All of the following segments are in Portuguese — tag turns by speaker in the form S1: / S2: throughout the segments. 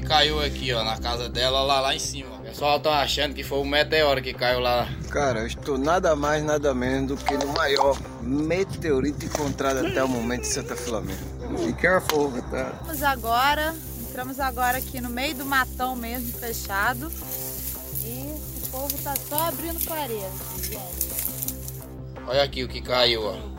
S1: que caiu aqui, ó, na casa dela, lá, lá em cima. O pessoal tá achando que foi um meteoro que caiu lá.
S2: Cara, eu estou nada mais, nada menos do que no maior meteorito encontrado até o momento em Santa Filomena. Be careful, tá?
S3: Vamos agora, entramos agora aqui no meio do matão mesmo, fechado. E o povo tá só abrindo parede, gente.
S1: Olha aqui o que caiu, ó.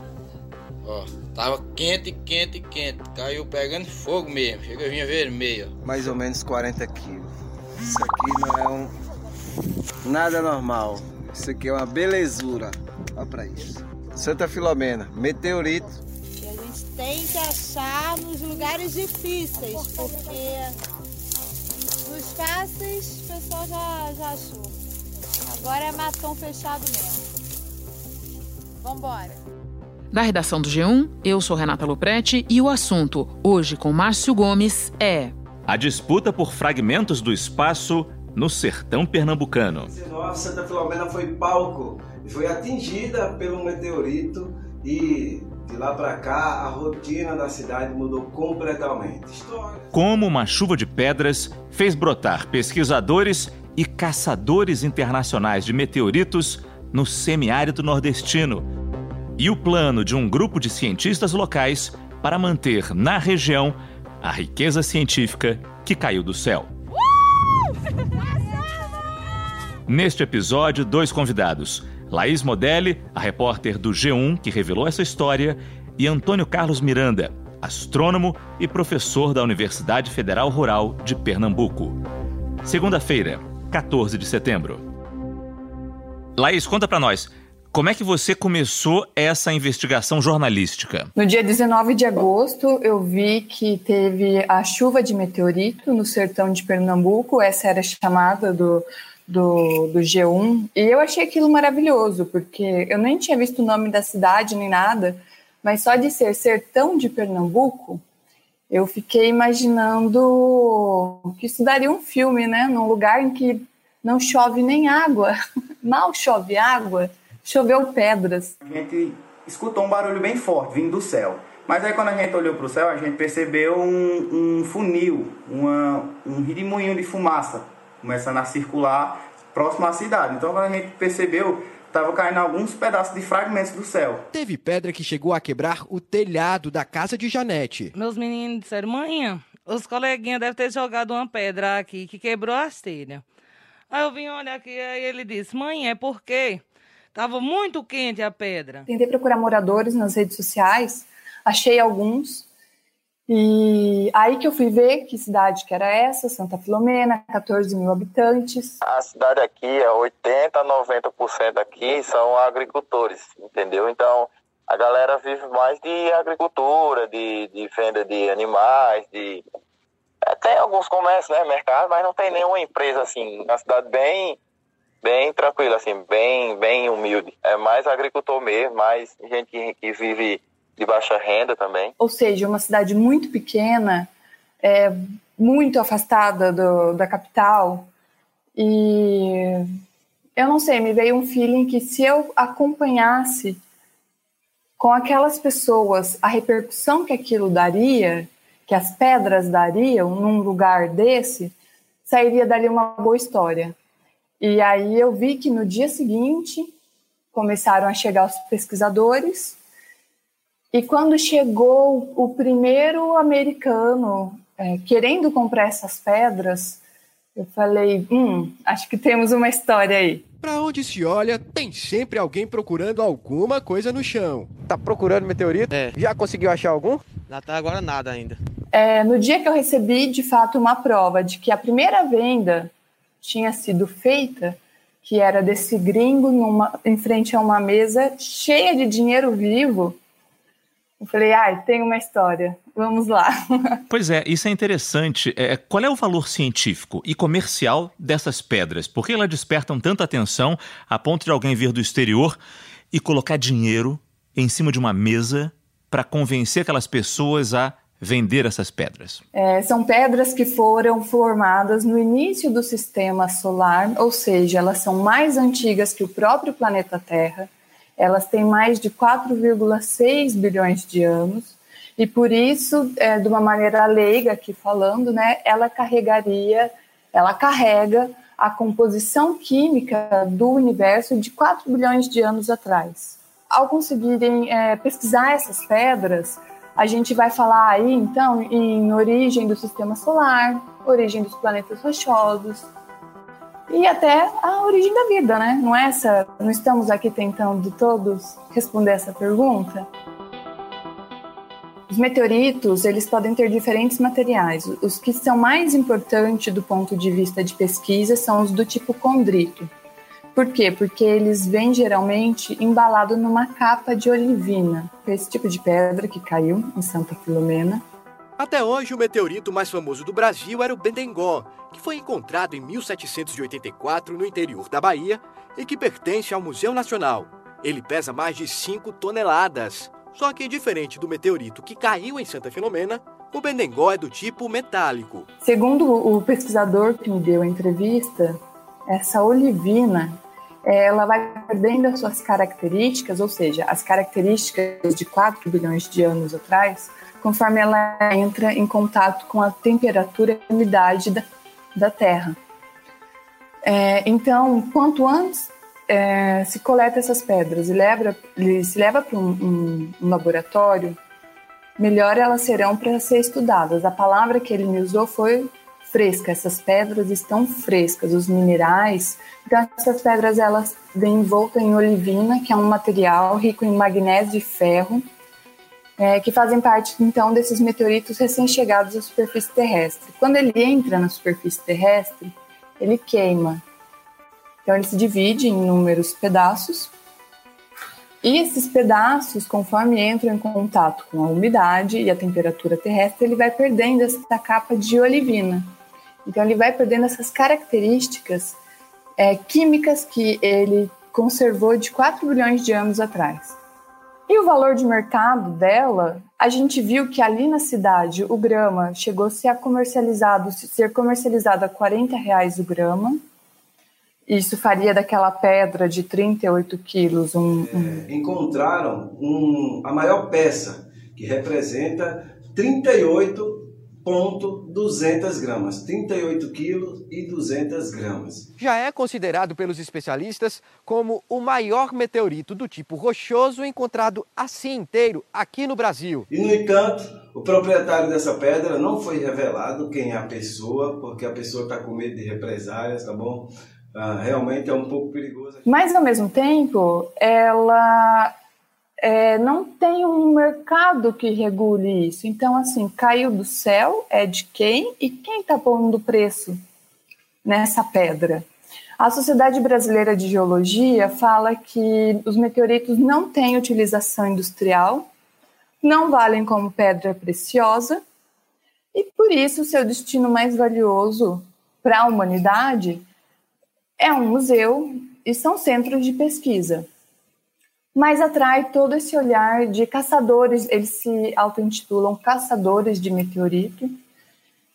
S1: Ó, tava quente, quente, quente. Caiu pegando fogo mesmo. Chega a vir vermelho.
S2: Mais ou menos 40 quilos. Isso aqui não é um nada normal. Isso aqui é uma belezura. Olha pra isso. Santa Filomena, meteorito.
S3: E a gente tem que achar nos lugares difíceis, porque nos fáceis o pessoal já, já achou. Agora é matão fechado mesmo. Vambora.
S4: Da redação do G1, eu sou Renata Loprete e o assunto, hoje com Márcio Gomes, é.
S5: A disputa por fragmentos do espaço no sertão pernambucano.
S2: 19, Santa Filomena foi palco e foi atingida pelo meteorito e de lá para cá a rotina da cidade mudou completamente. História.
S5: Como uma chuva de pedras fez brotar pesquisadores e caçadores internacionais de meteoritos no semiárido nordestino. E o plano de um grupo de cientistas locais para manter na região a riqueza científica que caiu do céu. Neste episódio, dois convidados: Laís Modelli, a repórter do G1 que revelou essa história, e Antônio Carlos Miranda, astrônomo e professor da Universidade Federal Rural de Pernambuco. Segunda-feira, 14 de setembro. Laís, conta para nós. Como é que você começou essa investigação jornalística?
S6: No dia 19 de agosto, eu vi que teve a chuva de meteorito no sertão de Pernambuco, essa era a chamada do, do, do G1, e eu achei aquilo maravilhoso, porque eu nem tinha visto o nome da cidade nem nada, mas só de ser sertão de Pernambuco, eu fiquei imaginando que isso daria um filme, né? Num lugar em que não chove nem água, mal chove água choveu pedras.
S7: A gente escutou um barulho bem forte vindo do céu. Mas aí quando a gente olhou para o céu, a gente percebeu um, um funil, uma, um redemoinho de fumaça começando a circular próximo à cidade. Então quando a gente percebeu, estava caindo alguns pedaços de fragmentos do céu.
S8: Teve pedra que chegou a quebrar o telhado da casa de Janete.
S9: Meus meninos disseram, mãe, os coleguinhas devem ter jogado uma pedra aqui que quebrou as telhas. Aí eu vim olhar aqui, aí ele disse, mãe, é porque Tava muito quente a pedra.
S6: Tentei procurar moradores nas redes sociais, achei alguns. E aí que eu fui ver que cidade que era essa, Santa Filomena, 14 mil habitantes.
S10: A cidade aqui é 80, 90% aqui são agricultores, entendeu? Então a galera vive mais de agricultura, de, de venda de animais, de é, tem alguns comércios, né, mercado, mas não tem nenhuma empresa assim, uma cidade bem bem tranquilo, assim, bem, bem humilde. É mais agricultor mesmo, mais gente que, vive de baixa renda também.
S6: Ou seja, uma cidade muito pequena, é, muito afastada do, da capital. E eu não sei, me veio um feeling que se eu acompanhasse com aquelas pessoas a repercussão que aquilo daria, que as pedras dariam num lugar desse, sairia dali uma boa história. E aí eu vi que no dia seguinte começaram a chegar os pesquisadores, e quando chegou o primeiro americano é, querendo comprar essas pedras, eu falei: hum, acho que temos uma história aí.
S8: Para onde se olha, tem sempre alguém procurando alguma coisa no chão.
S11: Tá procurando meteorito?
S12: É.
S11: Já conseguiu achar algum?
S12: Até agora nada ainda.
S6: É, no dia que eu recebi, de fato, uma prova de que a primeira venda tinha sido feita, que era desse gringo numa, em frente a uma mesa cheia de dinheiro vivo. Eu falei, ai, tem uma história, vamos lá.
S5: Pois é, isso é interessante. É, qual é o valor científico e comercial dessas pedras? Por que elas despertam tanta atenção a ponto de alguém vir do exterior e colocar dinheiro em cima de uma mesa para convencer aquelas pessoas a vender essas pedras?
S6: É, são pedras que foram formadas no início do sistema solar, ou seja, elas são mais antigas que o próprio planeta Terra. Elas têm mais de 4,6 bilhões de anos E por isso, é, de uma maneira leiga aqui falando, né, ela carregaria, ela carrega a composição química do universo de 4 bilhões de anos atrás. Ao conseguirem é, pesquisar essas pedras, a gente vai falar aí, então, em origem do sistema solar, origem dos planetas rochosos e até a origem da vida, né? Não é essa? Não estamos aqui tentando todos responder essa pergunta? Os meteoritos, eles podem ter diferentes materiais. Os que são mais importantes do ponto de vista de pesquisa são os do tipo condrito. Por quê? Porque eles vêm geralmente embalado numa capa de olivina, que é esse tipo de pedra que caiu em Santa Filomena.
S8: Até hoje, o meteorito mais famoso do Brasil era o Bendengó, que foi encontrado em 1784 no interior da Bahia e que pertence ao Museu Nacional. Ele pesa mais de 5 toneladas. Só que, diferente do meteorito que caiu em Santa Filomena, o Bendengó é do tipo metálico.
S6: Segundo o pesquisador que me deu a entrevista, essa olivina ela vai perdendo as suas características, ou seja, as características de 4 bilhões de anos atrás, conforme ela entra em contato com a temperatura e a umidade da, da Terra. É, então, quanto antes é, se coleta essas pedras e leva, se leva para um, um, um, laboratório, melhor elas serão para ser estudadas. A palavra que ele me usou foi fresca. Essas pedras estão frescas, os minerais. Então, essas pedras elas vêm envoltas em olivina, que é um material rico em magnésio e ferro, é, que fazem parte então desses meteoritos recém-chegados à superfície terrestre. Quando ele entra na superfície terrestre, ele queima. Então ele se divide em inúmeros pedaços. E esses pedaços, conforme entram em contato com a umidade e a temperatura terrestre, ele vai perdendo essa capa de olivina. Então ele vai perdendo essas características é, químicas que ele conservou de 4 bilhões de anos atrás. E o valor de mercado dela, a gente viu que ali na cidade o grama chegou a ser comercializado, ser comercializado a 40 reais o grama, isso faria daquela pedra de 38 quilos um. um...
S2: É, encontraram um, a maior peça, que representa 38,200 gramas. 38 quilos e 200 gramas.
S8: Já é considerado pelos especialistas como o maior meteorito do tipo rochoso encontrado assim inteiro aqui no Brasil.
S2: E, no entanto, o proprietário dessa pedra não foi revelado quem é a pessoa, porque a pessoa está com medo de represálias, tá bom? Ah, realmente é um pouco perigoso.
S6: Mas, ao mesmo tempo, ela é, não tem um mercado que regule isso. Então, assim, caiu do céu, é de quem? E quem está pondo preço nessa pedra? A Sociedade Brasileira de Geologia fala que os meteoritos não têm utilização industrial, não valem como pedra preciosa, e por isso seu destino mais valioso para a humanidade é um museu e são centros de pesquisa. Mas atrai todo esse olhar de caçadores, eles se auto-intitulam caçadores de meteorito.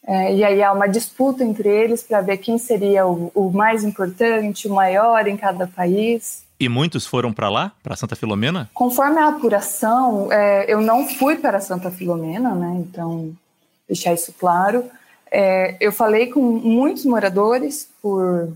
S6: É, e aí há uma disputa entre eles para ver quem seria o, o, mais importante, o maior em cada país.
S5: E muitos foram para lá, para Santa Filomena?
S6: Conforme a apuração, é, eu não fui para Santa Filomena, né? Então, deixar isso claro. É, eu falei com muitos moradores por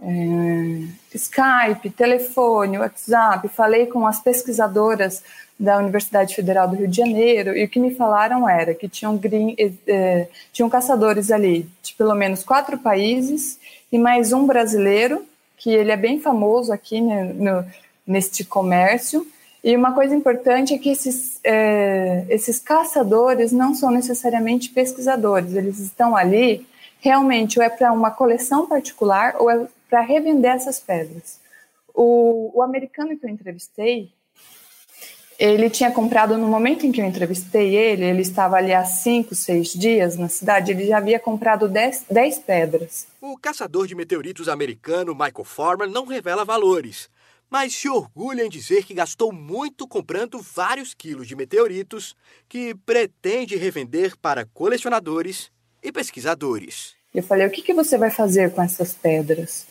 S6: é, Skype, telefone, WhatsApp, falei com as pesquisadoras da Universidade Federal do Rio de Janeiro e o que me falaram era que tinham, green, é, tinham caçadores ali de pelo menos quatro países e mais um brasileiro, que ele é bem famoso aqui né, no, neste comércio. E uma coisa importante é que esses, é, esses caçadores não são necessariamente pesquisadores, eles estão ali realmente ou é para uma coleção particular ou é para revender essas pedras. O, o americano que eu entrevistei, ele tinha comprado no momento em que eu entrevistei ele, ele estava ali há cinco, seis dias na cidade, ele já havia comprado dez, dez pedras.
S8: O caçador de meteoritos americano Michael Foreman não revela valores, mas se orgulha em dizer que gastou muito comprando vários quilos de meteoritos que pretende revender para colecionadores e pesquisadores.
S6: Eu falei: o que, que você vai fazer com essas pedras?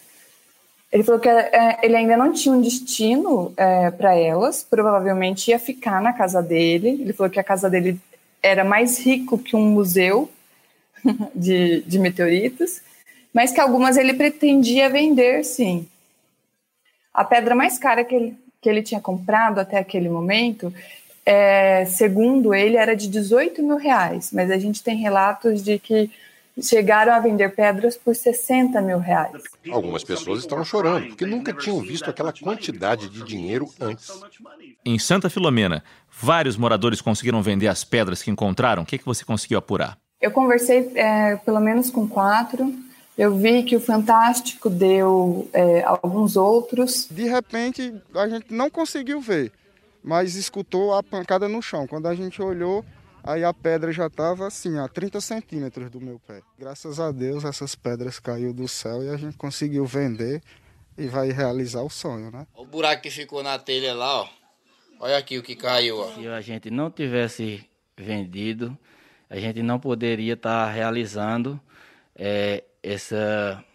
S6: Ele falou que é, ele ainda não tinha um destino é, para elas, provavelmente ia ficar na casa dele. Ele falou que a casa dele era mais rico que um museu de, de meteoritos, mas que algumas ele pretendia vender, sim. A pedra mais cara que ele, que ele tinha comprado até aquele momento, é, segundo ele, era de 18 mil reais, mas a gente tem relatos de que chegaram a vender pedras por 60 mil reais.
S12: Algumas pessoas estavam chorando, porque nunca tinham visto aquela quantidade de dinheiro antes.
S5: Em Santa Filomena, vários moradores conseguiram vender as pedras que encontraram. O que, que você conseguiu apurar?
S6: Eu conversei é, pelo menos com quatro. Eu vi que o Fantástico deu é, alguns outros.
S13: De repente, a gente não conseguiu ver, mas escutou a pancada no chão. Quando a gente olhou, Aí a pedra já estava assim, a 30 centímetros do meu pé. Graças a Deus essas pedras caiu do céu e a gente conseguiu vender e vai realizar o sonho, né?
S1: O buraco que ficou na telha lá, ó. Olha aqui o que caiu, ó.
S14: Se a gente não tivesse vendido, a gente não poderia estar tá realizando é, essa,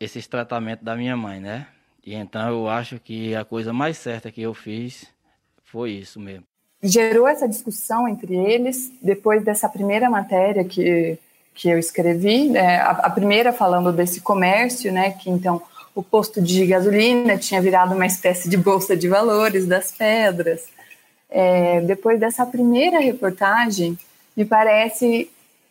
S14: esses tratamentos da minha mãe, né? E então eu acho que a coisa mais certa que eu fiz foi isso mesmo
S6: gerou essa discussão entre eles depois dessa primeira matéria que, que eu escrevi, né, a, a, primeira falando desse comércio, né, que então o posto de gasolina tinha virado uma espécie de bolsa de valores das pedras. É, depois dessa primeira reportagem, me parece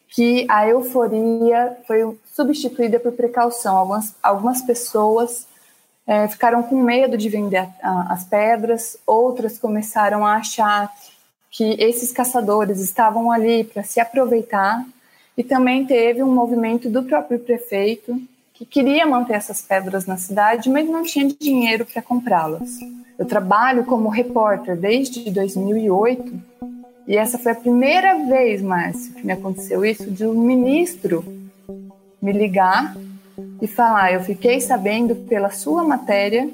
S6: que a euforia foi substituída por precaução. Algumas, algumas pessoas é, ficaram com medo de vender a, as pedras, outras começaram a achar que esses caçadores estavam ali para se aproveitar, e também teve um movimento do próprio prefeito que queria manter essas pedras na cidade, mas não tinha dinheiro para comprá-las. Eu trabalho como repórter desde 2008 e essa foi a primeira vez, Márcio, que me aconteceu isso, de um ministro me ligar e falar: Eu fiquei sabendo pela sua matéria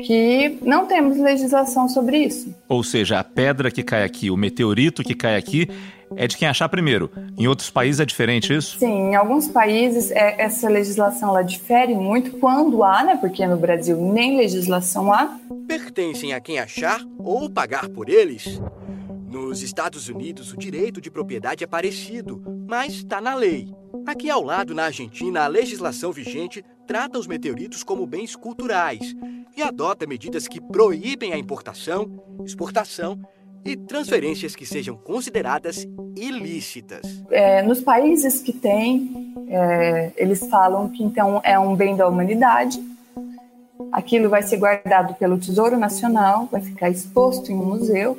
S6: que não temos legislação sobre isso.
S5: Ou seja, a pedra que cai aqui, o meteorito que cai aqui, é de quem achar primeiro. Em outros países é diferente isso?
S6: Sim, em alguns países é, essa legislação ela difere muito quando há, né? Porque no Brasil nem legislação há.
S8: Pertencem a quem achar ou pagar por eles. Nos Estados Unidos, o direito de propriedade é parecido, mas está na lei. Aqui ao lado, na Argentina, a legislação vigente trata os meteoritos como bens culturais e adota medidas que proíbem a importação, exportação e transferências que sejam consideradas ilícitas.
S6: É, nos países que têm, é, eles falam que então é um bem da humanidade. Aquilo vai ser guardado pelo Tesouro Nacional, vai ficar exposto em um museu.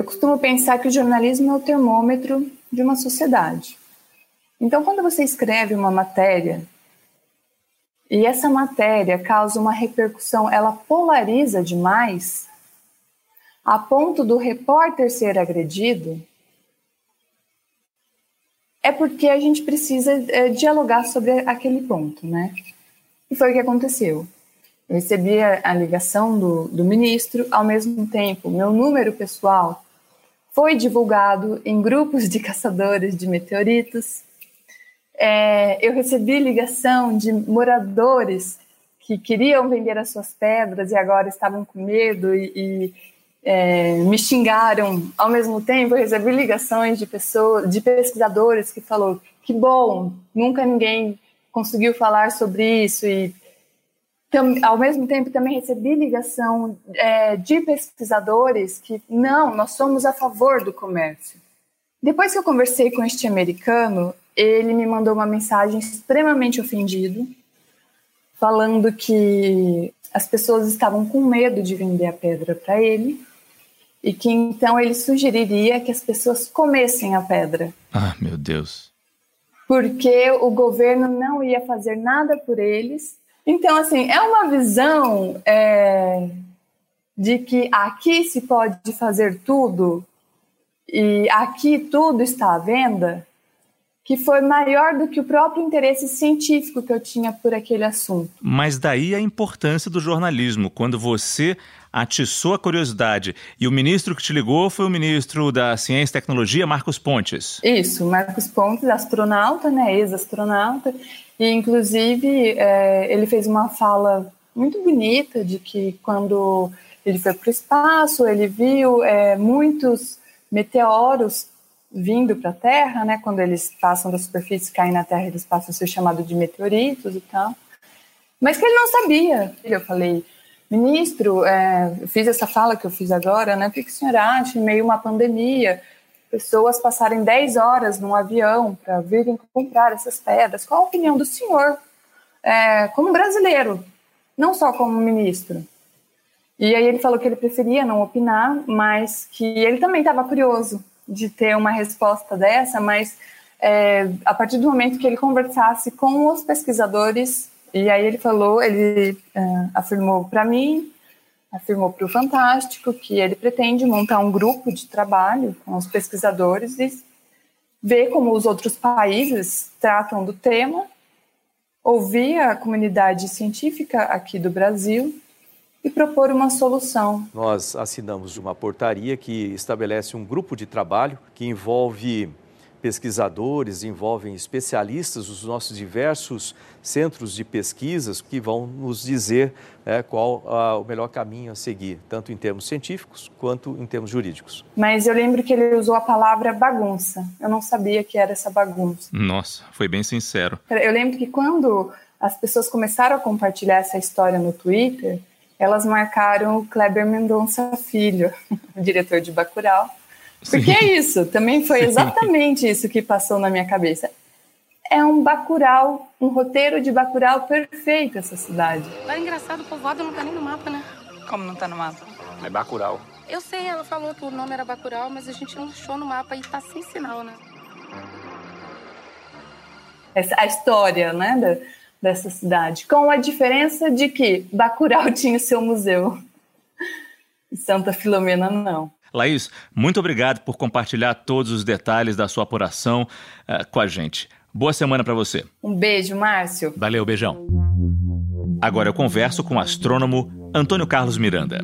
S6: Eu costumo pensar que o jornalismo é o termômetro de uma sociedade. Então, quando você escreve uma matéria e essa matéria causa uma repercussão, ela polariza demais, a ponto do repórter ser agredido, é porque a gente precisa é, dialogar sobre aquele ponto, né? E foi o que aconteceu. Eu recebi a, ligação do, do ministro, ao mesmo tempo, meu número pessoal foi divulgado em grupos de caçadores de meteoritos. É, eu recebi ligação de moradores que queriam vender as suas pedras e agora estavam com medo e, e é, me xingaram. Ao mesmo tempo, eu recebi ligações de pessoas, de pesquisadores que falou que bom, nunca ninguém conseguiu falar sobre isso e ao mesmo tempo, também recebi ligação é, de pesquisadores que, não, nós somos a favor do comércio. Depois que eu conversei com este americano, ele me mandou uma mensagem extremamente ofendido, falando que as pessoas estavam com medo de vender a pedra para ele e que então ele sugeriria que as pessoas comessem a pedra.
S5: Ah, meu Deus.
S6: Porque o governo não ia fazer nada por eles então, assim, é uma visão é, de que aqui se pode fazer tudo e aqui tudo está à venda, que foi maior do que o próprio interesse científico que eu tinha por aquele assunto.
S5: Mas daí a importância do jornalismo, quando você atiçou a curiosidade e o ministro que te ligou foi o ministro da Ciência e Tecnologia, Marcos Pontes.
S6: Isso, Marcos Pontes, astronauta, né, ex-astronauta, e, inclusive, é, ele fez uma fala muito bonita de que quando Ele foi para o espaço, ele viu é, muitos meteoros vindo para a Terra, né? Quando eles passam da superfície, caem na Terra, eles passam a ser chamados de meteoritos e tal. Mas que ele não sabia. Eu falei, ministro, é, fiz essa fala que eu fiz agora, né? O que o senhor acha em meio a uma pandemia? Pessoas passarem 10 horas num avião para virem comprar essas pedras. Qual a opinião do senhor, é, como brasileiro, não só como ministro? E aí ele falou que ele preferia não opinar, mas que ele também estava curioso de ter uma resposta dessa, mas é, a partir do momento que ele conversasse com os pesquisadores, e aí ele falou, ele é, afirmou para mim, afirmou para o Fantástico que ele pretende montar um grupo de trabalho com os pesquisadores e ver como os outros países tratam do tema, ouvir a comunidade científica aqui do Brasil e propor uma solução.
S15: Nós assinamos uma portaria que estabelece um grupo de trabalho que envolve pesquisadores, envolvem especialistas dos nossos diversos centros de pesquisas que vão nos dizer é, qual ah, o melhor caminho a seguir, tanto em termos científicos quanto em termos jurídicos.
S6: Mas eu lembro que ele usou a palavra bagunça. Eu não sabia que era essa bagunça.
S5: Nossa, foi bem sincero.
S6: Eu lembro que quando as pessoas começaram a compartilhar essa história no Twitter, elas marcaram o Kleber Mendonça Filho, o diretor de Bacurau. Porque é isso, também foi exatamente isso que passou na minha cabeça. É um Bacurau, um roteiro de Bacurau perfeito essa cidade.
S16: É engraçado, o povoado não tá nem no mapa, né?
S17: Como não tá no mapa?
S18: É Bacurau.
S16: Eu sei, ela falou que o nome era Bacurau, mas a gente não achou no mapa e tá sem sinal, né?
S6: Essa, a história, né, da, dessa cidade, com a diferença de que Bacurau tinha o seu museu e Santa Filomena não.
S5: Laís, muito obrigado por compartilhar todos os detalhes da sua apuração uh, com a gente. Boa semana para você.
S6: Um beijo, Márcio.
S5: Valeu, beijão. Agora eu converso com o astrônomo Antônio Carlos Miranda.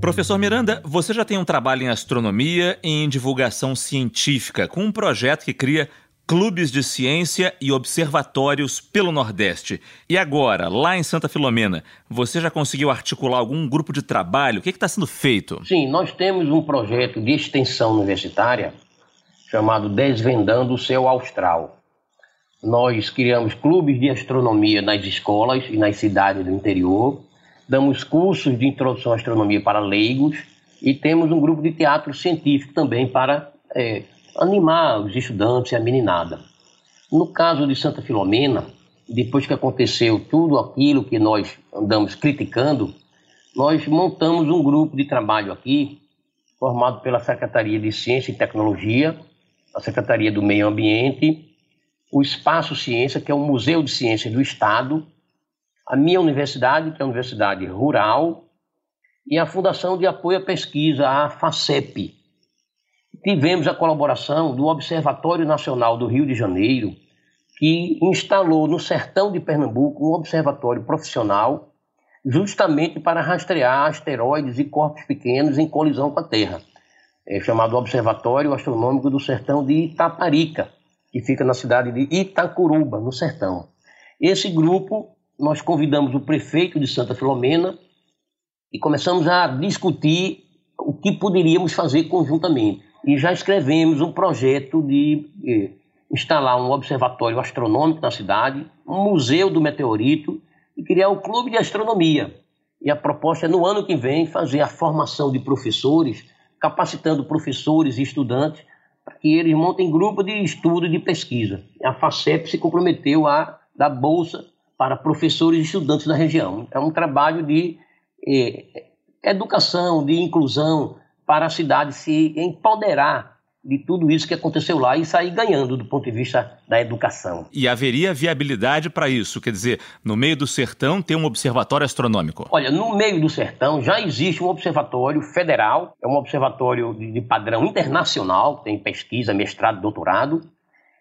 S5: Professor Miranda, você já tem um trabalho em astronomia e em divulgação científica, com um projeto que cria clubes de ciência e observatórios pelo Nordeste. E agora, lá em Santa Filomena, você já conseguiu articular algum grupo de trabalho? O que está sendo feito?
S19: Sim, nós temos um projeto de extensão universitária chamado Desvendando o Céu Austral. Nós criamos clubes de astronomia nas escolas e nas cidades do interior, damos cursos de introdução à astronomia para leigos e temos um grupo de teatro científico também para é, animar os estudantes e a meninada. No caso de Santa Filomena, depois que aconteceu tudo aquilo que nós andamos criticando, nós montamos um grupo de trabalho aqui, formado pela Secretaria de Ciência e Tecnologia, a Secretaria do Meio Ambiente, o Espaço Ciência, que é o Museu de Ciências do Estado, a minha universidade, que é a Universidade Rural, e a Fundação de Apoio à Pesquisa, a FACEP, tivemos a colaboração do Observatório Nacional do Rio de Janeiro, que instalou no sertão de Pernambuco um observatório profissional justamente para rastrear asteroides e corpos pequenos em colisão com a Terra. É chamado Observatório Astronômico do Sertão de Itaparica, que fica na cidade de Itacuruba, no sertão. Esse grupo, nós convidamos o prefeito de Santa Filomena e começamos a discutir o que poderíamos fazer conjuntamente e já escrevemos um projeto de eh, instalar um observatório astronômico na cidade, um museu do meteorito e criar um clube de astronomia. E a proposta é no ano que vem fazer a formação de professores, capacitando professores e estudantes para que eles montem grupo de estudo e de pesquisa. A FACEP se comprometeu a dar bolsa para professores e estudantes da região. É um trabalho de eh, educação, de inclusão, para a cidade se empoderar de tudo isso que aconteceu lá e sair ganhando do ponto de vista da educação.
S5: E haveria viabilidade para isso? Quer dizer, no meio do sertão ter um observatório astronômico?
S19: Olha, no meio do sertão já existe um observatório federal, é um observatório de, padrão internacional, tem pesquisa, mestrado, doutorado.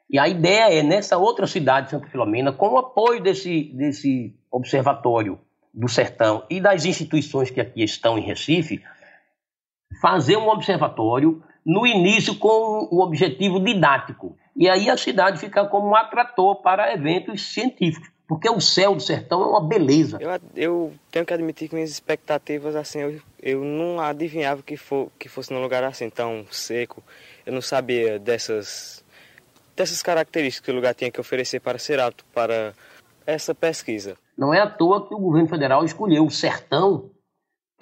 S19: E a ideia é, nessa outra cidade de Santa Filomena, com o apoio desse, desse observatório do sertão e das instituições que aqui estão em Recife, fazer um observatório no início com o objetivo didático. E aí a cidade fica como um atrator para eventos científicos, porque o céu do sertão é uma beleza.
S17: Eu, eu tenho que admitir que minhas expectativas, assim, eu, eu não adivinhava que, for, que fosse num lugar assim tão seco. Eu não sabia dessas, dessas características que o lugar tinha que oferecer para ser apto para essa pesquisa.
S19: Não é à toa que o governo federal escolheu o sertão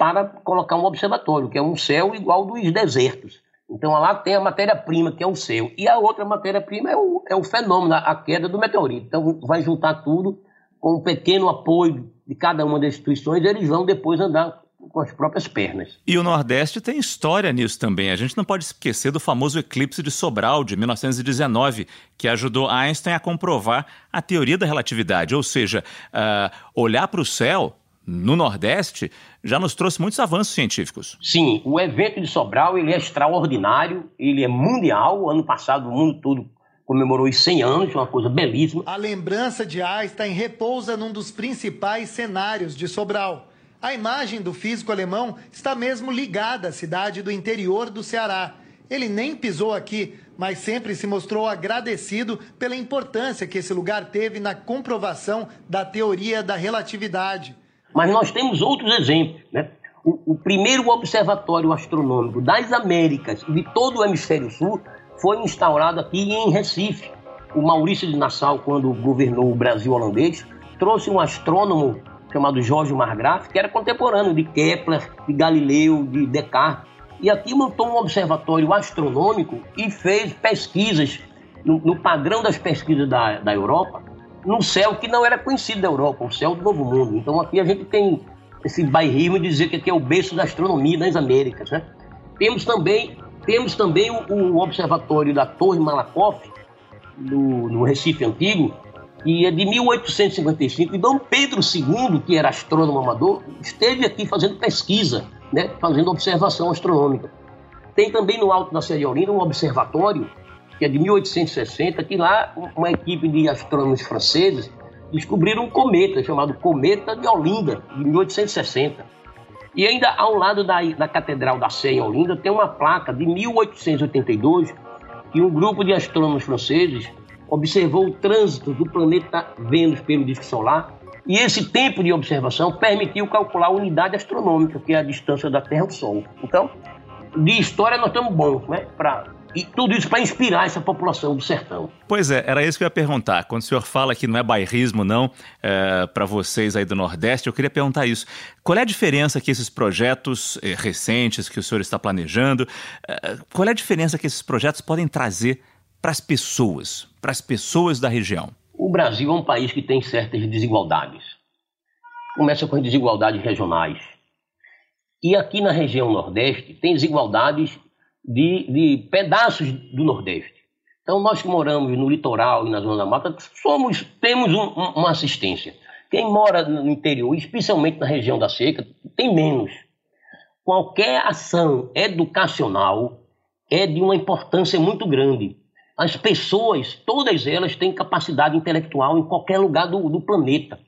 S19: para colocar um observatório, que é um céu igual dos desertos. Então lá tem a matéria-prima, que é o céu, e a outra matéria-prima é o, é o fenômeno, a queda do meteorito. Então vai juntar tudo com um pequeno apoio de cada uma das instituições, eles vão depois andar com as próprias pernas.
S5: E o Nordeste tem história nisso também. A gente não pode esquecer do famoso eclipse de Sobral, de 1919, que ajudou Einstein a comprovar a teoria da relatividade. Ou seja, uh, olhar para o céu no Nordeste já nos trouxe muitos avanços científicos.
S19: Sim, o evento de Sobral ele é extraordinário, ele é mundial. Ano passado o mundo todo comemorou os 100 anos, uma coisa belíssima.
S18: A lembrança de Einstein repousa num dos principais cenários de Sobral. A imagem do físico alemão está mesmo ligada à cidade do interior do Ceará. Ele nem pisou aqui, mas sempre se mostrou agradecido pela importância que esse lugar teve na comprovação da teoria da relatividade.
S19: Mas nós temos outros exemplos. Né? O, o, primeiro observatório astronômico das Américas e de todo o hemisfério sul foi instaurado aqui em Recife. O Maurício de Nassau, quando governou o Brasil holandês, trouxe um astrônomo chamado Jorge Margraf, que era contemporâneo de Kepler, de Galileu, de Descartes. E aqui montou um observatório astronômico e fez pesquisas no, no padrão das pesquisas da, da Europa num céu que não era conhecido da Europa, o céu do Novo Mundo. Então aqui a gente tem esse bairrismo de dizer que aqui é o berço da astronomia nas Américas. Né? Temos também, temos também o, o observatório da Torre Malakoff, no, no Recife Antigo, que é de 1855, e Dom Pedro II, que era astrônomo amador, esteve aqui fazendo pesquisa, né, fazendo observação astronômica. Tem também no Alto da Serra Olinda um observatório que é de 1860, que lá uma equipe de astrônomos franceses descobriram um cometa chamado Cometa de Olinda, de 1860. E ainda ao lado da, da Catedral da Sé em Olinda tem uma placa de 1882 que um grupo de astrônomos franceses observou o trânsito do planeta Vênus pelo disco solar e esse tempo de observação permitiu calcular a unidade astronômica, que é a distância da Terra ao Sol. Então, de história nós estamos bons, né? Para e tudo isso para inspirar essa população do sertão.
S5: Pois é, era isso que eu ia perguntar. Quando o senhor fala que não é bairrismo, não, é, para vocês aí do Nordeste, eu queria perguntar isso. Qual é a diferença que esses projetos é, recentes que o senhor está planejando, é, qual é a diferença que esses projetos podem trazer para as pessoas, para as pessoas da região?
S19: O Brasil é um país que tem certas desigualdades. Começa com as desigualdades regionais. E aqui na região Nordeste tem desigualdades de, de pedaços do Nordeste. Então, nós que moramos no litoral e na Zona da Mata, somos, temos um, um, uma assistência. Quem mora no interior, especialmente na região da seca, tem menos. Qualquer ação educacional é de uma importância muito grande. As pessoas, todas elas, têm capacidade intelectual em qualquer lugar do, do planeta.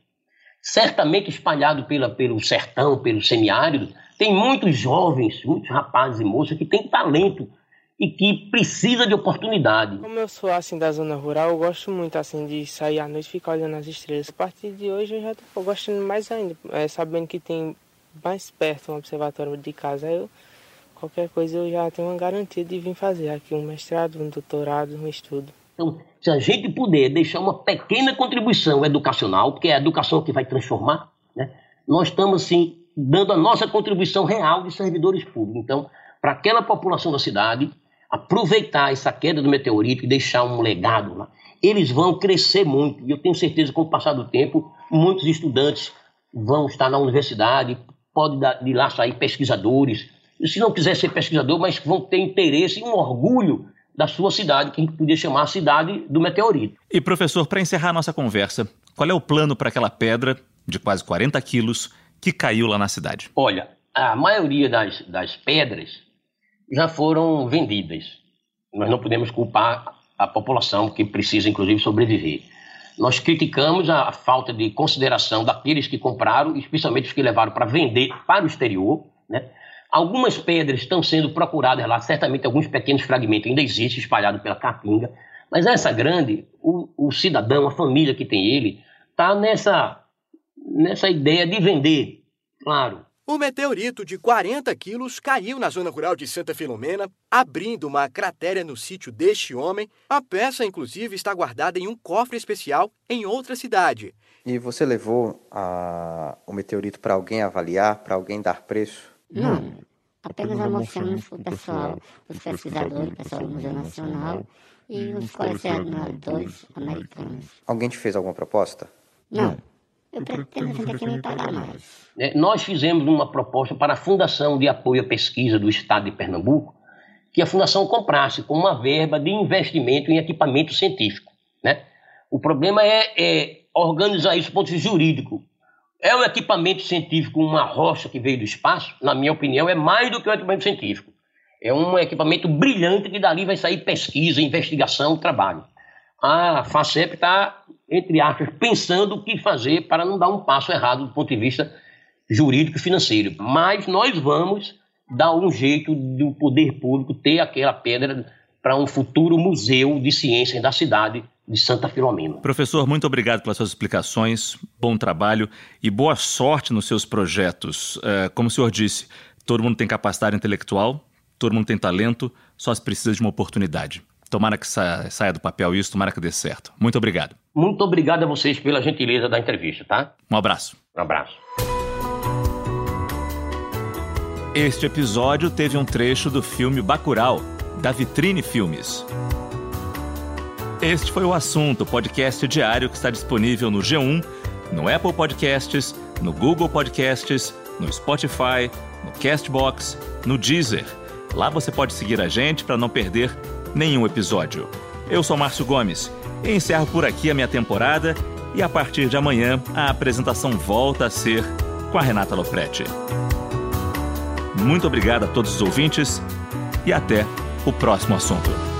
S19: Certamente espalhado pela, pelo sertão, pelo semiárido, tem muitos jovens, muitos rapazes e moças que têm talento e que precisa de oportunidade.
S17: Como eu sou assim da zona rural, eu gosto muito assim de sair à noite e ficar olhando as estrelas. A partir de hoje eu já estou gostando mais ainda, é, sabendo que tem mais perto um observatório de casa. Eu qualquer coisa eu já tenho uma garantia de vir fazer aqui um mestrado, um doutorado, um estudo.
S19: Então, se a gente puder deixar uma pequena contribuição educacional, porque é a educação que vai transformar, né? Nós estamos assim dando a nossa contribuição real de servidores públicos. Então, para aquela população da cidade, aproveitar essa queda do meteorito e deixar um legado lá, eles vão crescer muito. E eu tenho certeza que com o passar do tempo, muitos estudantes vão estar na universidade, pode de lá sair pesquisadores. E se não quiser ser pesquisador, mas vão ter interesse e um orgulho da sua cidade, que a gente podia chamar a cidade do meteorito.
S5: E professor, para encerrar a nossa conversa, qual é o plano para aquela pedra de quase 40 quilos que caiu lá na cidade?
S19: Olha, a maioria das, das pedras já foram vendidas. Nós não podemos culpar a população que precisa, inclusive, sobreviver. Nós criticamos a falta de consideração daqueles que compraram, especialmente os que levaram para vender para o exterior. Né? Algumas pedras estão sendo procuradas lá, certamente alguns pequenos fragmentos ainda existem espalhados pela Caatinga, mas essa grande, o, o cidadão, a família que tem ele, está nessa, nessa ideia de vender, claro.
S8: O meteorito de 40 quilos caiu na zona rural de Santa Filomena, abrindo uma cratera no sítio deste homem. A peça, inclusive, está guardada em um cofre especial em outra cidade.
S20: E você levou a... o meteorito para alguém avaliar, para alguém dar preço?
S21: Não. Apenas almoçamos o pessoal, os pesquisadores, o pessoal do Museu Nacional e os colecionadores americanos.
S20: Alguém te fez alguma proposta?
S21: Não. Eu pretendo.
S19: É, nós fizemos uma proposta para a Fundação de Apoio à Pesquisa do Estado de Pernambuco, que a Fundação comprasse com uma verba de investimento em equipamento científico. Né? O problema é, é organizar isso do ponto de vista jurídico. É um equipamento científico, uma rocha que veio do espaço? Na minha opinião, é mais do que um equipamento científico. É um equipamento brilhante que dali vai sair pesquisa, investigação, trabalho. A FACEP está, entre aspas, pensando o que fazer para não dar um passo errado do ponto de vista jurídico e financeiro. Mas nós vamos dar um jeito do poder público ter aquela pedra para um futuro museu de ciências da cidade de Santa Filomena.
S5: Professor, muito obrigado pelas suas explicações, bom trabalho e boa sorte nos seus projetos. É, como o senhor disse, todo mundo tem capacidade intelectual, todo mundo tem talento, só se precisa de uma oportunidade. Tomara que saia, saia do papel isso, tomara que dê certo. Muito obrigado.
S19: Muito obrigado a vocês pela gentileza da entrevista, tá?
S5: Um abraço.
S19: Um abraço.
S5: Este episódio teve um trecho do filme Bacurau, da Vitrine Filmes. Este foi o assunto, podcast diário que está disponível no G1, no Apple Podcasts, no Google Podcasts, no Spotify, no Castbox, no Deezer. Lá você pode seguir a gente para não perder nenhum episódio. Eu sou Márcio Gomes e encerro por aqui a minha temporada e a partir de amanhã a apresentação volta a ser com a Renata Loprete. Muito obrigado a todos os ouvintes e até o próximo assunto.